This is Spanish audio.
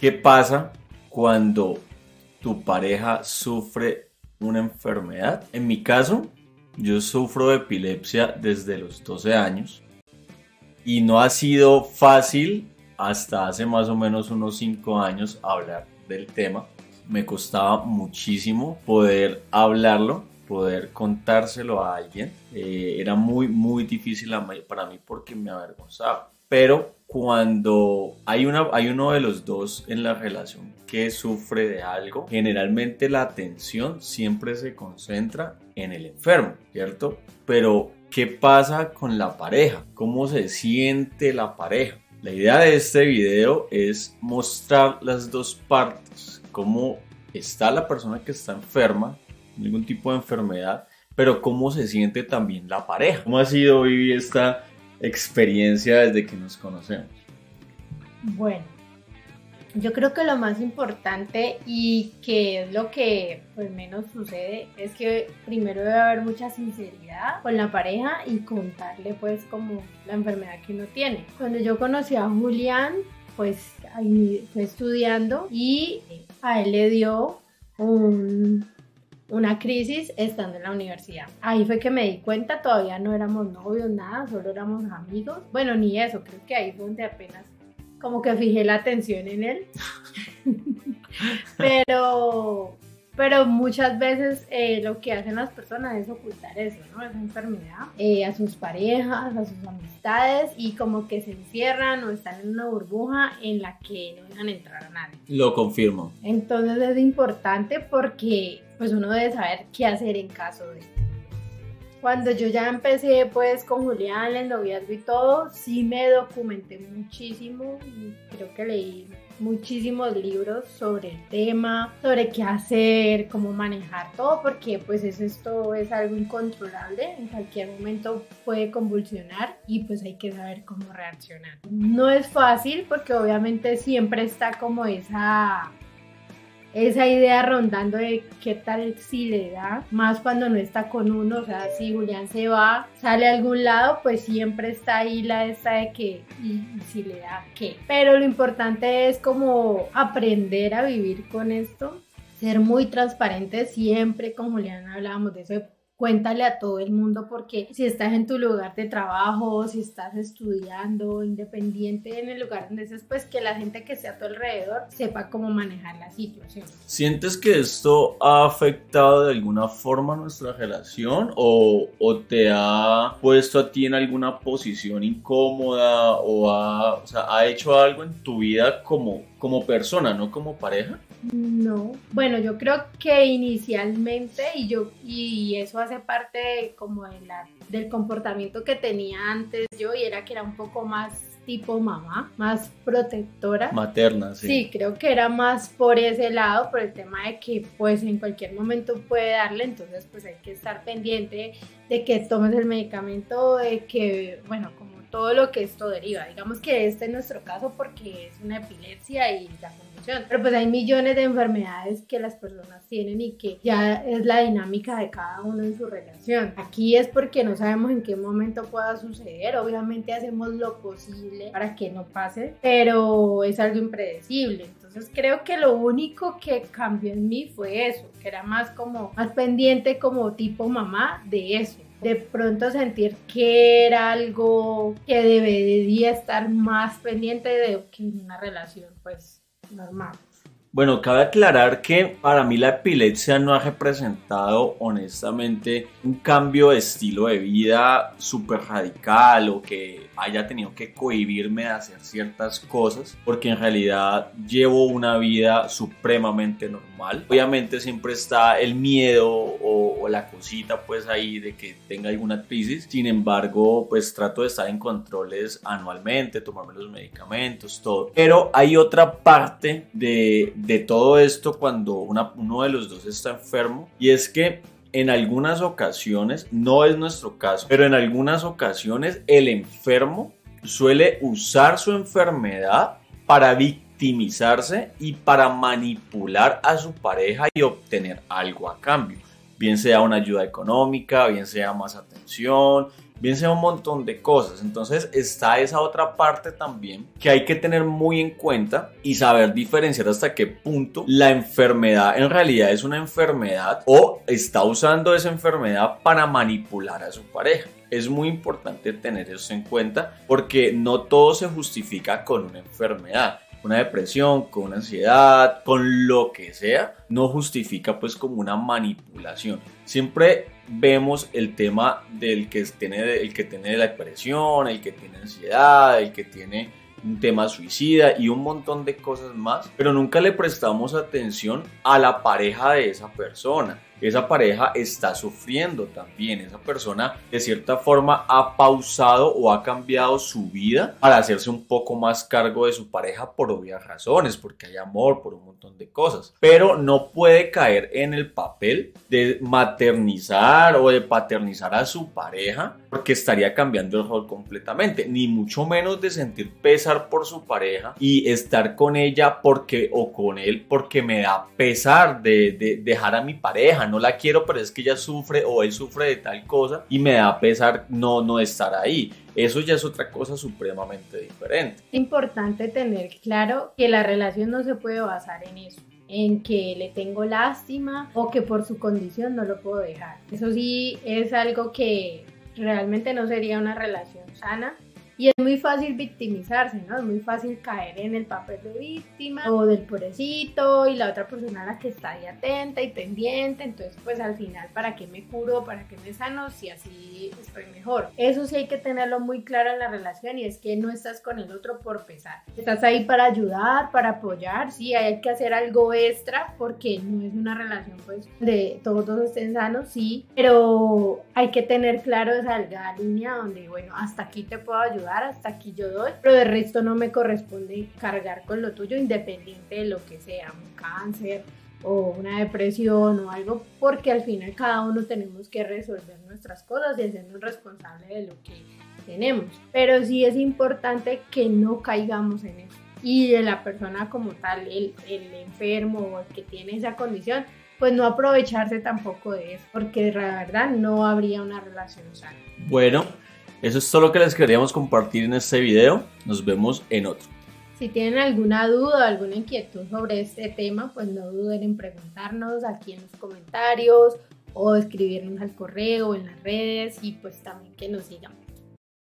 ¿Qué pasa cuando tu pareja sufre una enfermedad? En mi caso, yo sufro de epilepsia desde los 12 años y no ha sido fácil hasta hace más o menos unos 5 años hablar del tema. Me costaba muchísimo poder hablarlo, poder contárselo a alguien. Eh, era muy, muy difícil para mí porque me avergonzaba. Pero cuando hay, una, hay uno de los dos en la relación que sufre de algo, generalmente la atención siempre se concentra en el enfermo, ¿cierto? Pero, ¿qué pasa con la pareja? ¿Cómo se siente la pareja? La idea de este video es mostrar las dos partes, cómo está la persona que está enferma, ningún tipo de enfermedad, pero cómo se siente también la pareja. ¿Cómo ha sido vivir esta experiencia desde que nos conocemos? Bueno, yo creo que lo más importante y que es lo que pues menos sucede es que primero debe haber mucha sinceridad con la pareja y contarle pues como la enfermedad que uno tiene. Cuando yo conocí a Julián, pues ahí fue estudiando y a él le dio un, una crisis estando en la universidad. Ahí fue que me di cuenta, todavía no éramos novios, nada, solo éramos amigos. Bueno, ni eso, creo que ahí fue donde apenas como que fijé la atención en él. pero, pero muchas veces eh, lo que hacen las personas es ocultar eso, ¿no? Esa enfermedad eh, a sus parejas, a sus amistades y como que se encierran o están en una burbuja en la que no dejan entrar a nadie. Lo confirmo. Entonces es importante porque pues uno debe saber qué hacer en caso de cuando yo ya empecé pues con Julián, el noviazgo y todo, sí me documenté muchísimo, creo que leí muchísimos libros sobre el tema, sobre qué hacer, cómo manejar todo, porque pues eso esto es algo incontrolable, en cualquier momento puede convulsionar y pues hay que saber cómo reaccionar. No es fácil porque obviamente siempre está como esa esa idea rondando de qué tal si le da, más cuando no está con uno, o sea, si Julián se va, sale a algún lado, pues siempre está ahí la esta de que, y, si le da qué. Pero lo importante es como aprender a vivir con esto, ser muy transparente, siempre con Julián hablábamos de eso, cuéntale a todo el mundo porque si estás en tu lugar de trabajo, si estás estudiando, independiente en el lugar donde estés, pues que la gente que esté a tu alrededor sepa cómo manejar la situación. ¿Sientes que esto ha afectado de alguna forma nuestra relación o, o te ha puesto a ti en alguna posición incómoda o ha, o sea, ha hecho algo en tu vida como, como persona, no como pareja? No, bueno, yo creo que inicialmente y yo y eso hace parte como de la, del comportamiento que tenía antes yo y era que era un poco más tipo mamá, más protectora. Materna, sí. Sí, creo que era más por ese lado, por el tema de que pues en cualquier momento puede darle, entonces pues hay que estar pendiente de que tomes el medicamento, de que, bueno, como todo lo que esto deriva. Digamos que este es nuestro caso porque es una epilepsia y la Pero pues hay millones de enfermedades que las personas tienen y que ya es la dinámica de cada uno en su relación. Aquí es porque no sabemos en qué momento pueda suceder. Obviamente hacemos lo posible para que no pase, pero es algo impredecible. Entonces creo que lo único que cambió en mí fue eso, que era más como más pendiente como tipo mamá de eso de pronto sentir que era algo que debería estar más pendiente de que una relación pues normal. Bueno, cabe aclarar que para mí la epilepsia no ha representado honestamente un cambio de estilo de vida súper radical o que haya tenido que cohibirme de hacer ciertas cosas, porque en realidad llevo una vida supremamente normal. Obviamente siempre está el miedo o, la cosita pues ahí de que tenga alguna crisis, sin embargo pues trato de estar en controles anualmente, tomarme los medicamentos, todo. Pero hay otra parte de, de todo esto cuando una, uno de los dos está enfermo y es que en algunas ocasiones, no es nuestro caso, pero en algunas ocasiones el enfermo suele usar su enfermedad para victimizarse y para manipular a su pareja y obtener algo a cambio. Bien sea una ayuda económica, bien sea más atención, bien sea un montón de cosas. Entonces está esa otra parte también que hay que tener muy en cuenta y saber diferenciar hasta qué punto la enfermedad en realidad es una enfermedad o está usando esa enfermedad para manipular a su pareja. Es muy importante tener eso en cuenta porque no todo se justifica con una enfermedad una depresión, con una ansiedad, con lo que sea, no justifica pues como una manipulación. Siempre vemos el tema del que tiene, el que tiene la depresión, el que tiene ansiedad, el que tiene un tema suicida y un montón de cosas más, pero nunca le prestamos atención a la pareja de esa persona esa pareja está sufriendo también. Esa persona de cierta forma ha pausado o ha cambiado su vida para hacerse un poco más cargo de su pareja por obvias razones, porque hay amor, por un montón de cosas. Pero no puede caer en el papel de maternizar o de paternizar a su pareja porque estaría cambiando el rol completamente, ni mucho menos de sentir pesar por su pareja y estar con ella porque o con él porque me da pesar de, de dejar a mi pareja no la quiero, pero es que ella sufre o él sufre de tal cosa y me da pesar no, no estar ahí. Eso ya es otra cosa supremamente diferente. Importante tener claro que la relación no se puede basar en eso en que le tengo lástima o que por su condición no lo puedo dejar. Eso sí es algo que realmente no sería una relación sana y es muy fácil victimizarse, ¿no? Es muy fácil caer en el papel de víctima o del pobrecito y la otra persona a la que está ahí atenta y pendiente. Entonces, pues al final, ¿para qué me curo? ¿Para qué me sano? Si así estoy mejor. Eso sí hay que tenerlo muy claro en la relación y es que no estás con el otro por pesar. Estás ahí para ayudar, para apoyar. Sí, hay que hacer algo extra porque no es una relación, pues, de todos estén sanos, sí. Pero hay que tener claro esa línea donde, bueno, hasta aquí te puedo ayudar hasta aquí yo doy, pero de resto no me corresponde cargar con lo tuyo independiente de lo que sea, un cáncer o una depresión o algo, porque al final cada uno tenemos que resolver nuestras cosas y hacernos responsables de lo que tenemos. Pero sí es importante que no caigamos en eso. Y de la persona como tal, el, el enfermo o el que tiene esa condición, pues no aprovecharse tampoco de eso, porque la verdad no habría una relación sana. Bueno, eso es todo lo que les queríamos compartir en este video. Nos vemos en otro. Si tienen alguna duda, alguna inquietud sobre este tema, pues no duden en preguntarnos aquí en los comentarios o escribirnos al correo, en las redes y pues también que nos sigan.